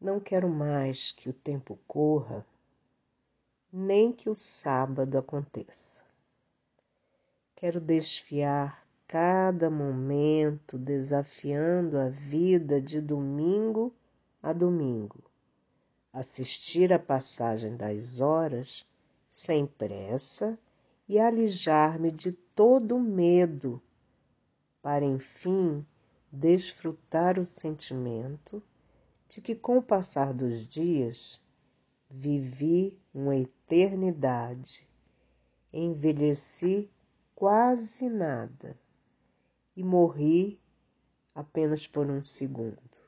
Não quero mais que o tempo corra, nem que o sábado aconteça. Quero desfiar cada momento, desafiando a vida de domingo a domingo, assistir à passagem das horas sem pressa e alijar-me de todo medo, para enfim desfrutar o sentimento de que, com o passar dos dias, vivi uma eternidade, envelheci quase nada e morri apenas por um segundo.